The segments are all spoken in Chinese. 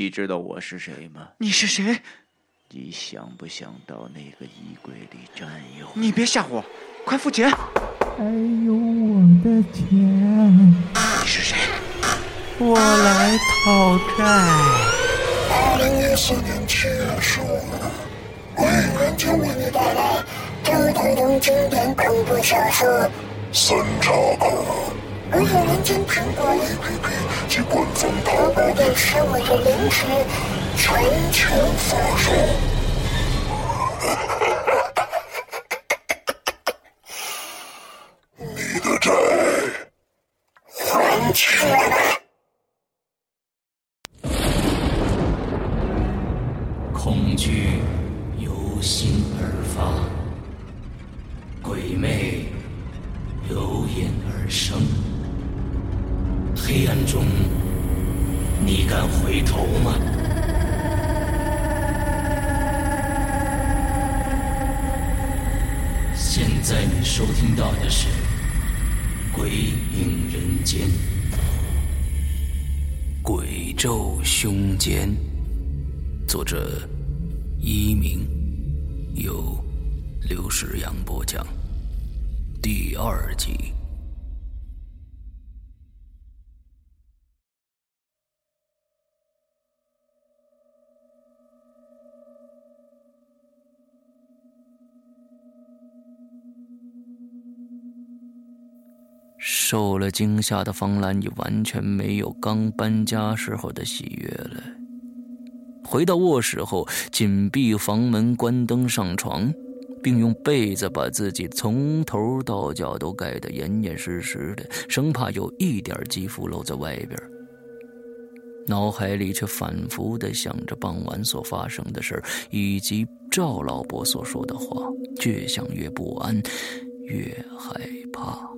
你知道我是谁吗？你是谁？你想不想到那个衣柜里占有？你别吓我，快付钱！还有我的钱，你是谁？我来讨债。二零一四年七月十五日，鬼影人间为你带来周等等经典恐怖小说《三岔口》。鬼影人间苹果 APP 及官方淘宝店十五日零食全球发售。你的债还清了。恐惧由心而发，鬼魅由眼而生。黑暗中，你敢回头吗？现在你收听到的是《鬼影人间》，鬼咒凶间。作者：一鸣，由刘世阳播讲。第二集。受了惊吓的方兰已完全没有刚搬家时候的喜悦了。回到卧室后，紧闭房门，关灯，上床，并用被子把自己从头到脚都盖得严严实实的，生怕有一点肌肤露在外边。脑海里却反复的想着傍晚所发生的事以及赵老伯所说的话，越想越不安，越害怕。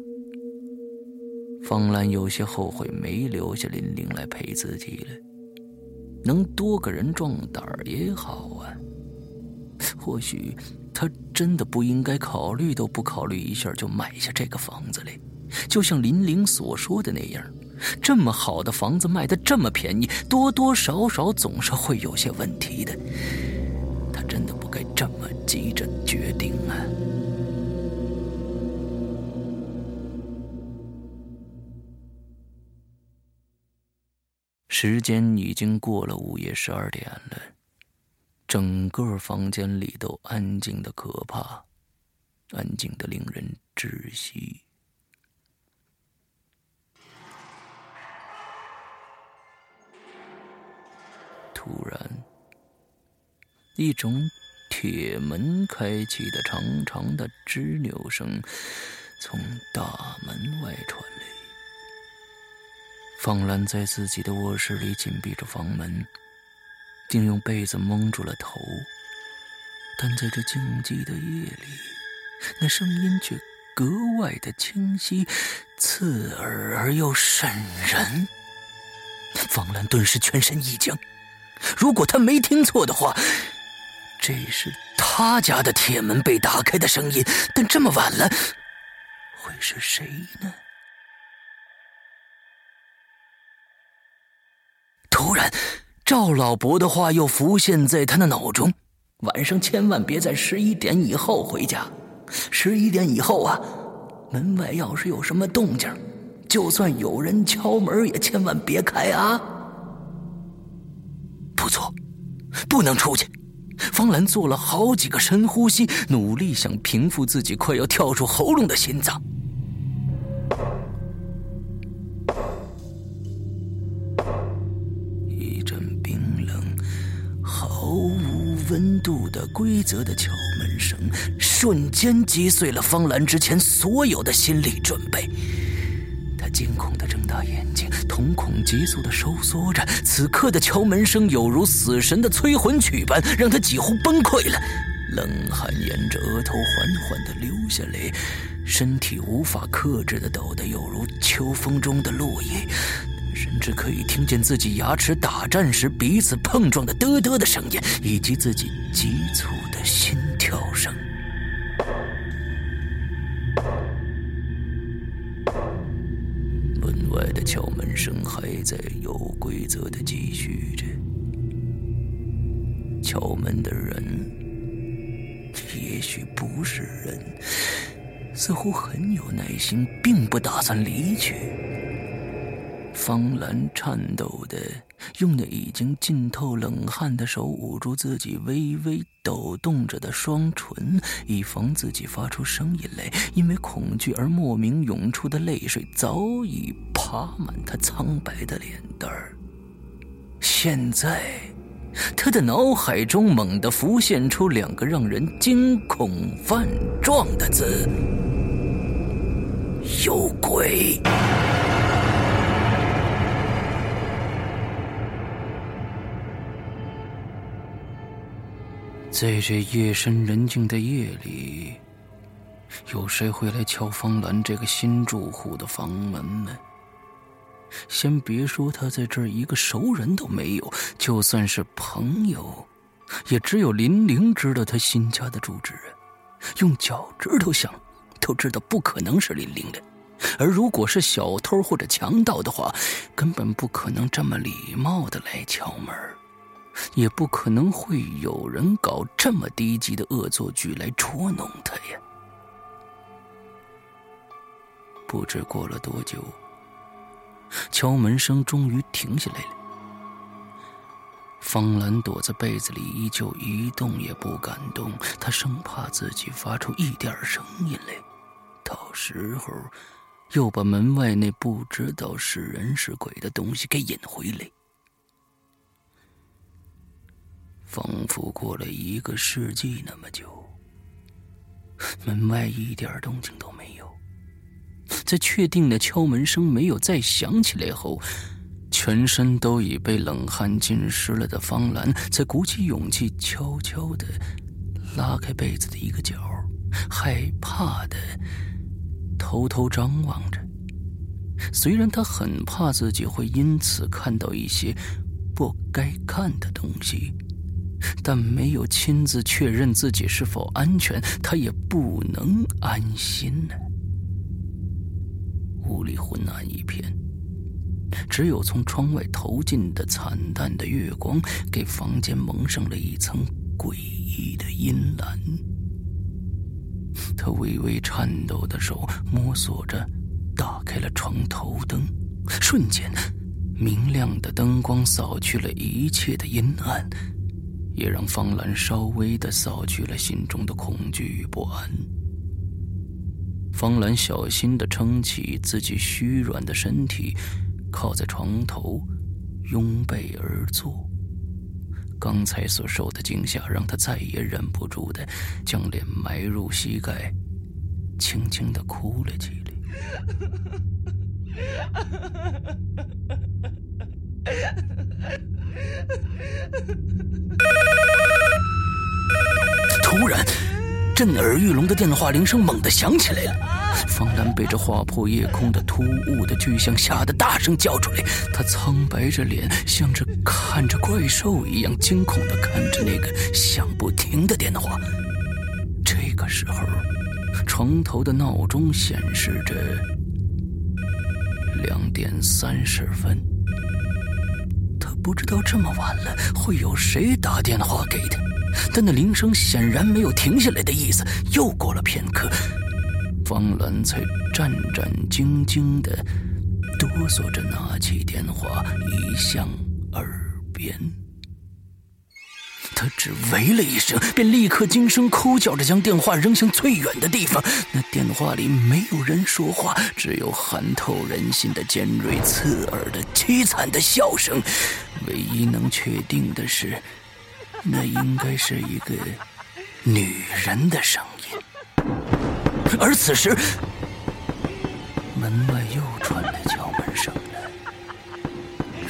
方兰有些后悔没留下林玲来陪自己了。能多个人壮胆儿也好啊。或许他真的不应该考虑都不考虑一下就买下这个房子嘞。就像林玲所说的那样，这么好的房子卖的这么便宜，多多少少总是会有些问题的。他真的不该这么急着时间已经过了午夜十二点了，整个房间里都安静的可怕，安静的令人窒息。突然，一种铁门开启的长长的吱扭声从大门外传来。方兰在自己的卧室里紧闭着房门，竟用被子蒙住了头。但在这静寂的夜里，那声音却格外的清晰、刺耳而又渗人。方兰顿时全身一僵。如果他没听错的话，这是他家的铁门被打开的声音。但这么晚了，会是谁呢？突然，赵老伯的话又浮现在他的脑中：晚上千万别在十一点以后回家。十一点以后啊，门外要是有什么动静，就算有人敲门，也千万别开啊！不错，不能出去。方兰做了好几个深呼吸，努力想平复自己快要跳出喉咙的心脏。温度的规则的敲门声，瞬间击碎了方兰之前所有的心理准备。他惊恐的睁大眼睛，瞳孔急速的收缩着。此刻的敲门声有如死神的催魂曲般，让他几乎崩溃了。冷汗沿着额头缓缓的流下来，身体无法克制的抖得有如秋风中的落叶，甚至可以听见自己牙齿打战时彼此碰撞的嘚嘚的声音，以及自己急促的心跳声。门外的敲门声还在有规则的继续着，敲门的人，也许不是人，似乎很有耐心，并不打算离去。方兰颤抖的用那已经浸透冷汗的手捂住自己微微抖动着的双唇，以防自己发出声音来。因为恐惧而莫名涌出的泪水早已爬满他苍白的脸蛋儿。现在，他的脑海中猛地浮现出两个让人惊恐万状的字：有鬼。在这夜深人静的夜里，有谁会来敲方兰这个新住户的房门呢？先别说他在这儿一个熟人都没有，就算是朋友，也只有林玲知道他新家的住址。用脚趾头想，都知道不可能是林玲的。而如果是小偷或者强盗的话，根本不可能这么礼貌的来敲门。也不可能会有人搞这么低级的恶作剧来捉弄他呀！不知过了多久，敲门声终于停下来了。方兰躲在被子里，依旧一动也不敢动。她生怕自己发出一点声音来，到时候又把门外那不知道是人是鬼的东西给引回来。仿佛过了一个世纪那么久，门外一点动静都没有。在确定的敲门声没有再响起来后，全身都已被冷汗浸湿了的方兰，才鼓起勇气，悄悄的拉开被子的一个角，害怕的偷偷张望着。虽然他很怕自己会因此看到一些不该看的东西。但没有亲自确认自己是否安全，他也不能安心呢。屋里昏暗一片，只有从窗外投进的惨淡的月光，给房间蒙上了一层诡异的阴蓝。他微微颤抖的手摸索着打开了床头灯，瞬间，明亮的灯光扫去了一切的阴暗。也让方兰稍微的扫去了心中的恐惧与不安。方兰小心的撑起自己虚软的身体，靠在床头，拥背而坐。刚才所受的惊吓，让她再也忍不住的将脸埋入膝盖，轻轻的哭了起来。突然，震耳欲聋的电话铃声猛地响起来了。方兰被这划破夜空的突兀的巨响吓得大声叫出来，他苍白着脸，像是看着怪兽一样惊恐的看着那个响不停的电话。这个时候，床头的闹钟显示着两点三十分。不知道这么晚了会有谁打电话给他，但那铃声显然没有停下来的意思。又过了片刻，方兰才战战兢兢的哆嗦着拿起电话，移向耳边。他只喂了一声，便立刻惊声哭叫着将电话扔向最远的地方。那电话里没有人说话，只有寒透人心的尖锐刺耳的凄惨的笑声。唯一能确定的是，那应该是一个女人的声音。而此时，门外又传来敲门声，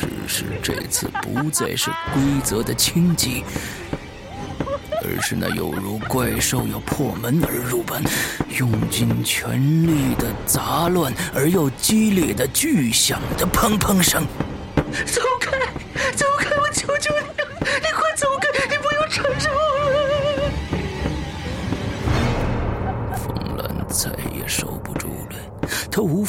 只是这次不再是规则的轻击。只是那有如怪兽要破门而入般，用尽全力的杂乱而又激烈的巨响的砰砰声。走开，走开！我求求你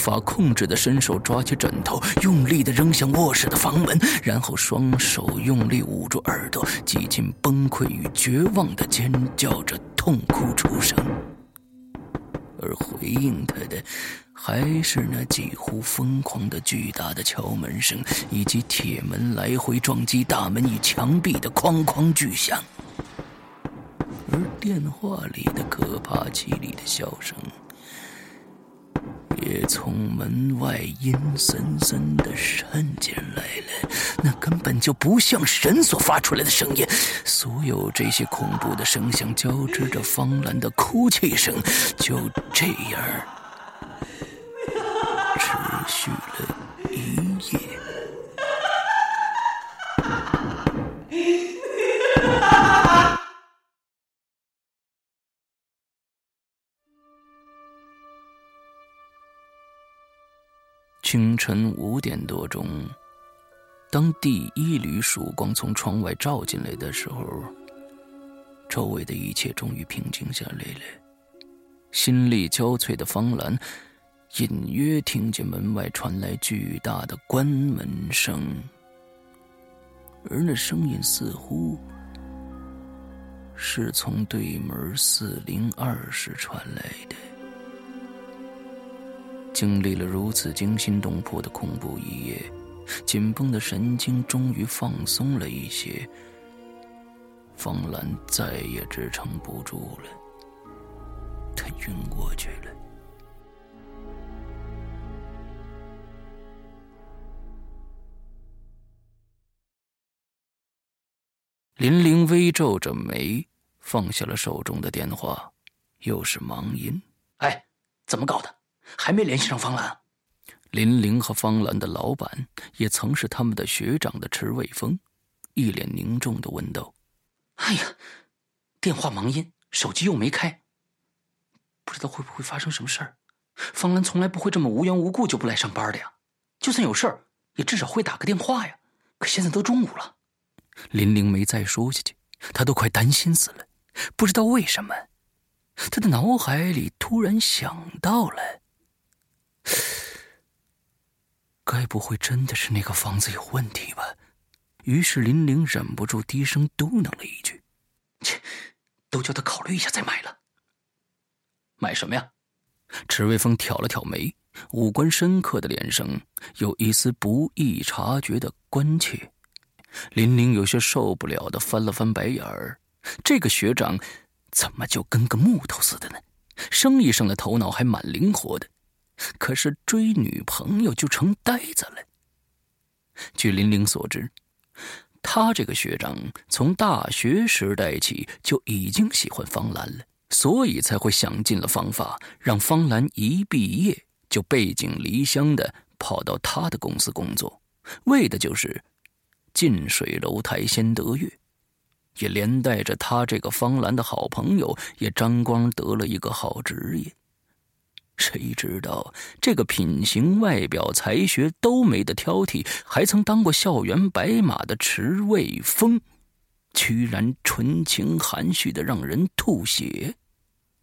法。法控制的伸手抓起枕头，用力的扔向卧室的房门，然后双手用力捂住耳朵，几近崩溃与绝望的尖叫着，痛哭出声。而回应他的，还是那几乎疯狂的巨大的敲门声，以及铁门来回撞击大门与墙壁的哐哐巨响。而电话里的可怕凄厉的笑声，也从门外阴森森的渗进来了。那根本就不像神所发出来的声音。所有这些恐怖的声响交织着方兰的哭泣声，就这样持续了一夜。清晨五点多钟，当第一缕曙光从窗外照进来的时候，周围的一切终于平静下来了。心力交瘁的方兰隐约听见门外传来巨大的关门声，而那声音似乎是从对门四零二室传来的。经历了如此惊心动魄的恐怖一夜，紧绷的神经终于放松了一些。方兰再也支撑不住了，他晕过去了。林玲微皱着眉，放下了手中的电话，又是忙音：“哎，怎么搞的？”还没联系上方兰，林玲和方兰的老板也曾是他们的学长的池卫峰，一脸凝重的问道：“哎呀，电话忙音，手机又没开，不知道会不会发生什么事儿？方兰从来不会这么无缘无故就不来上班的呀，就算有事儿，也至少会打个电话呀。可现在都中午了。”林玲没再说下去，她都快担心死了，不知道为什么，她的脑海里突然想到了。该不会真的是那个房子有问题吧？于是林玲忍不住低声嘟囔了一句：“切，都叫他考虑一下再买了。买什么呀？”池卫峰挑了挑眉，五官深刻的脸上有一丝不易察觉的关切。林玲有些受不了的翻了翻白眼儿：“这个学长怎么就跟个木头似的呢？生意上的头脑还蛮灵活的。”可是追女朋友就成呆子了。据林玲所知，他这个学长从大学时代起就已经喜欢方兰了，所以才会想尽了方法让方兰一毕业就背井离乡的跑到他的公司工作，为的就是近水楼台先得月，也连带着他这个方兰的好朋友也沾光得了一个好职业。谁知道这个品行、外表、才学都没得挑剔，还曾当过校园白马的池卫峰，居然纯情含蓄的让人吐血，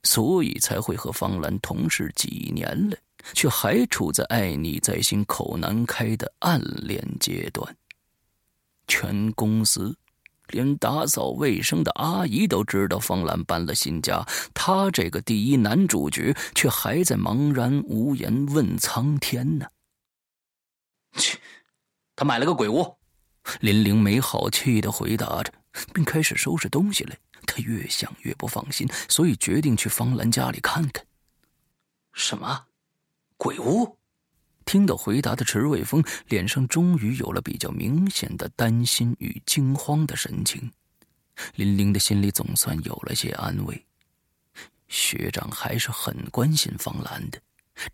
所以才会和方兰同事几年了，却还处在爱你在心、口难开的暗恋阶段。全公司。连打扫卫生的阿姨都知道方兰搬了新家，他这个第一男主角却还在茫然无言问苍天呢。切，他买了个鬼屋。林玲没好气的回答着，并开始收拾东西来。他越想越不放心，所以决定去方兰家里看看。什么？鬼屋？听到回答的池卫峰脸上终于有了比较明显的担心与惊慌的神情，林玲的心里总算有了些安慰。学长还是很关心方兰的，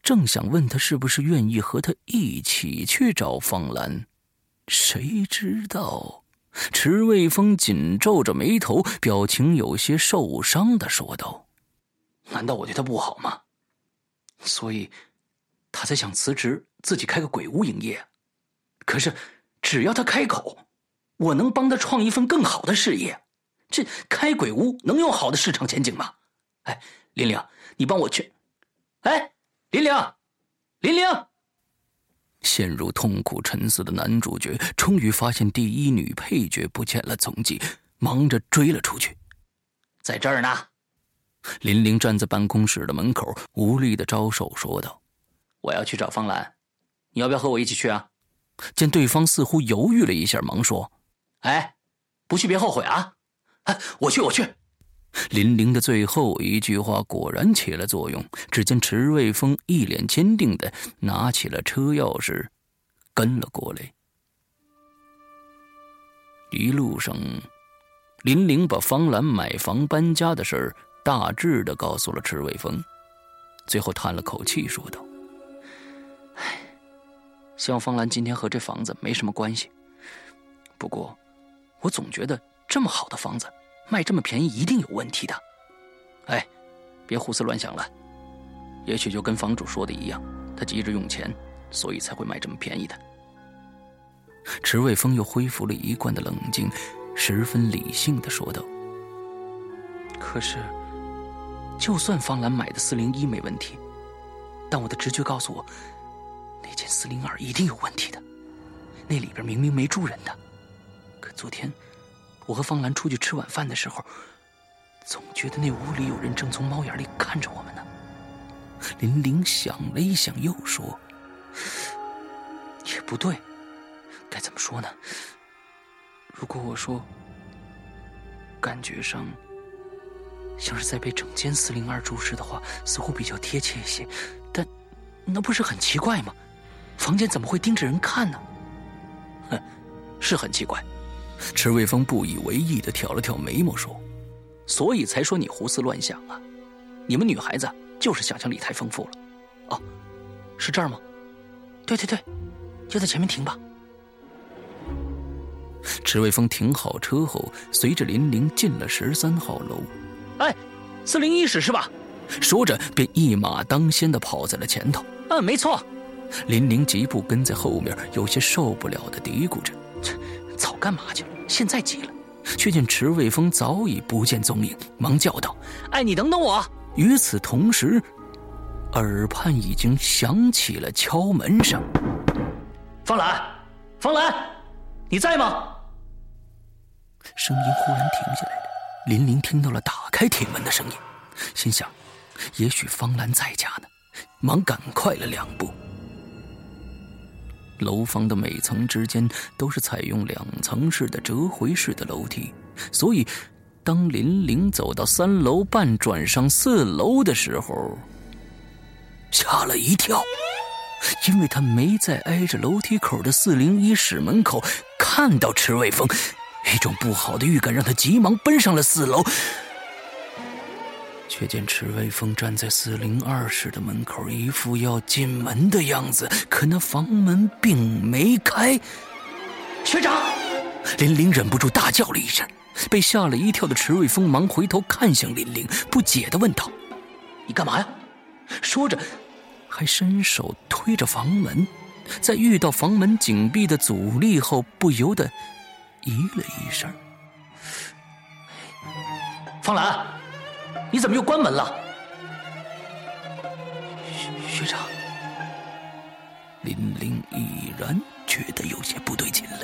正想问他是不是愿意和他一起去找方兰，谁知道池卫峰紧皱着眉头，表情有些受伤的说道：“难道我对他不好吗？所以。”他才想辞职，自己开个鬼屋营业。可是，只要他开口，我能帮他创一份更好的事业。这开鬼屋能有好的市场前景吗？哎，林玲，你帮我去。哎，林玲，林玲！陷入痛苦沉思的男主角终于发现第一女配角不见了踪迹，忙着追了出去。在这儿呢。林玲站在办公室的门口，无力的招手说道：“我要去找方兰，你要不要和我一起去啊？”见对方似乎犹豫了一下，忙说：“哎，不去别后悔啊！哎，我去，我去。”林玲的最后一句话果然起了作用。只见池卫峰一脸坚定的拿起了车钥匙，跟了过来。一路上，林玲把方兰买房搬家的事儿大致的告诉了池卫峰，最后叹了口气说道：“唉，希望方兰今天和这房子没什么关系。不过，我总觉得这么好的房子……”卖这么便宜，一定有问题的。哎，别胡思乱想了。也许就跟房主说的一样，他急着用钱，所以才会卖这么便宜的。池卫峰又恢复了一贯的冷静，十分理性的说道：“可是，就算方兰买的四零一没问题，但我的直觉告诉我，那间四零二一定有问题的。那里边明明没住人的，可昨天……”我和方兰出去吃晚饭的时候，总觉得那屋里有人正从猫眼里看着我们呢。林玲想了一想，又说：“也不对，该怎么说呢？如果我说，感觉上像是在被整间四零二注视的话，似乎比较贴切一些。但那不是很奇怪吗？房间怎么会盯着人看呢？哼，是很奇怪。”池卫峰不以为意的挑了挑眉毛，说：“所以才说你胡思乱想啊！你们女孩子就是想象力太丰富了。哦，是这儿吗？对对对，就在前面停吧。”池卫峰停好车后，随着林玲进了十三号楼。哎，四零一室是吧？说着便一马当先的跑在了前头。嗯，没错。林玲急步跟在后面，有些受不了的嘀咕着。早干嘛去了？现在急了，却见池卫峰早已不见踪影，忙叫道：“哎，你等等我！”与此同时，耳畔已经响起了敲门声。方兰，方兰，你在吗？声音忽然停下来了。林玲听到了打开铁门的声音，心想：也许方兰在家呢，忙赶快了两步。楼房的每层之间都是采用两层式的折回式的楼梯，所以当林玲走到三楼半转上四楼的时候，吓了一跳，因为他没在挨着楼梯口的四零一室门口看到池卫峰，一种不好的预感让他急忙奔上了四楼。却见池瑞峰站在四零二室的门口，一副要进门的样子，可那房门并没开。学长，林玲忍不住大叫了一声，被吓了一跳的池瑞峰忙回头看向林玲，不解的问道：“你干嘛呀？”说着，还伸手推着房门，在遇到房门紧闭的阻力后，不由得咦了一声。方兰。你怎么又关门了，学学长？林玲已然觉得有些不对劲了，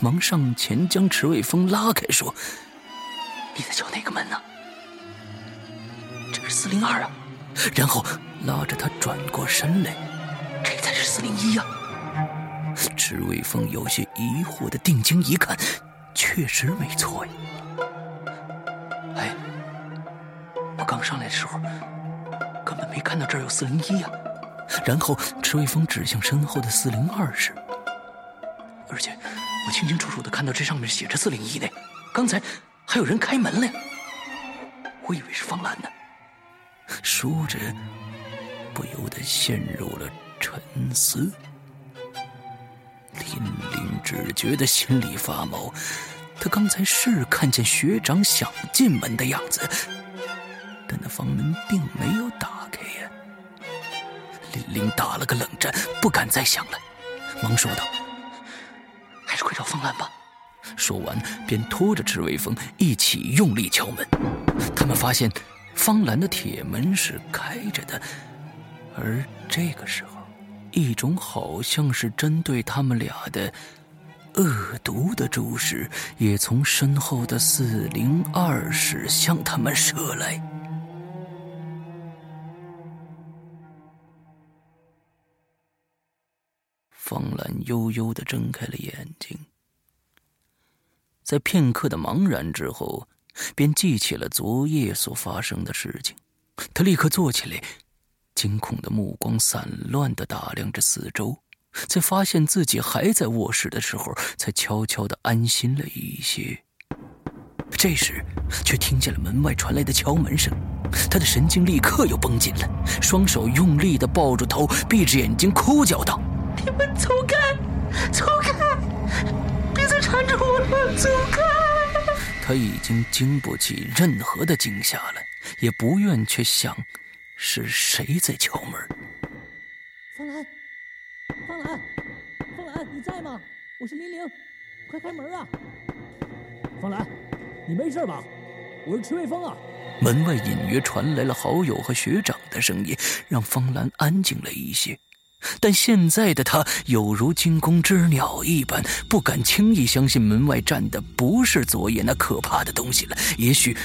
忙上前将池卫峰拉开，说：“你在敲哪个门呢？这是四零二啊！”然后拉着他转过身来：“这才是四零一呀！”池卫峰有些疑惑的定睛一看，确实没错呀。上来的时候，根本没看到这儿有四零一呀。然后池卫峰指向身后的四零二室，而且我清清楚楚的看到这上面写着四零一呢。刚才还有人开门了，我以为是方兰呢。说着，不由得陷入了沉思。林林只觉得心里发毛，他刚才是看见学长想进门的样子。但那房门并没有打开呀！林林打了个冷战，不敢再想了，忙说道：“还是快找方兰吧。”说完，便拖着池卫峰一起用力敲门。他们发现方兰的铁门是开着的，而这个时候，一种好像是针对他们俩的恶毒的注视，也从身后的四零二室向他们射来。方兰悠悠的睁开了眼睛，在片刻的茫然之后，便记起了昨夜所发生的事情。他立刻坐起来，惊恐的目光散乱的打量着四周，在发现自己还在卧室的时候，才悄悄的安心了一些。这时，却听见了门外传来的敲门声，他的神经立刻又绷紧了，双手用力的抱住头，闭着眼睛哭叫道。你们走开，走开！别再缠着我了，走开！他已经经不起任何的惊吓了，也不愿去想是谁在敲门。方兰，方兰，方兰，你在吗？我是林玲，快开门啊！方兰，你没事吧？我是池卫峰啊。门外隐约传来了好友和学长的声音，让方兰安静了一些。但现在的他有如惊弓之鸟一般，不敢轻易相信门外站的不是昨夜那可怕的东西了。也许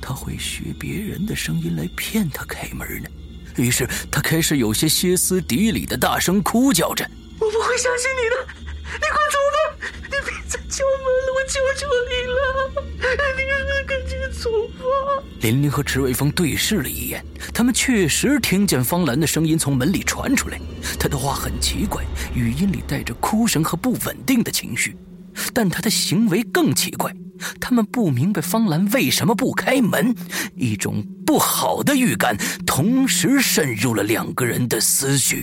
他会学别人的声音来骗他开门呢。于是他开始有些歇斯底里的大声哭叫着：“我不会相信你的，你快走吧，你别再敲门了，我求求你了，你赶紧走吧。”林林和池伟峰对视了一眼，他们确实听见方兰的声音从门里传出来。他的话很奇怪，语音里带着哭声和不稳定的情绪，但他的行为更奇怪。他们不明白方兰为什么不开门，一种不好的预感同时渗入了两个人的思绪。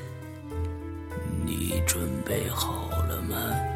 你准备好了吗？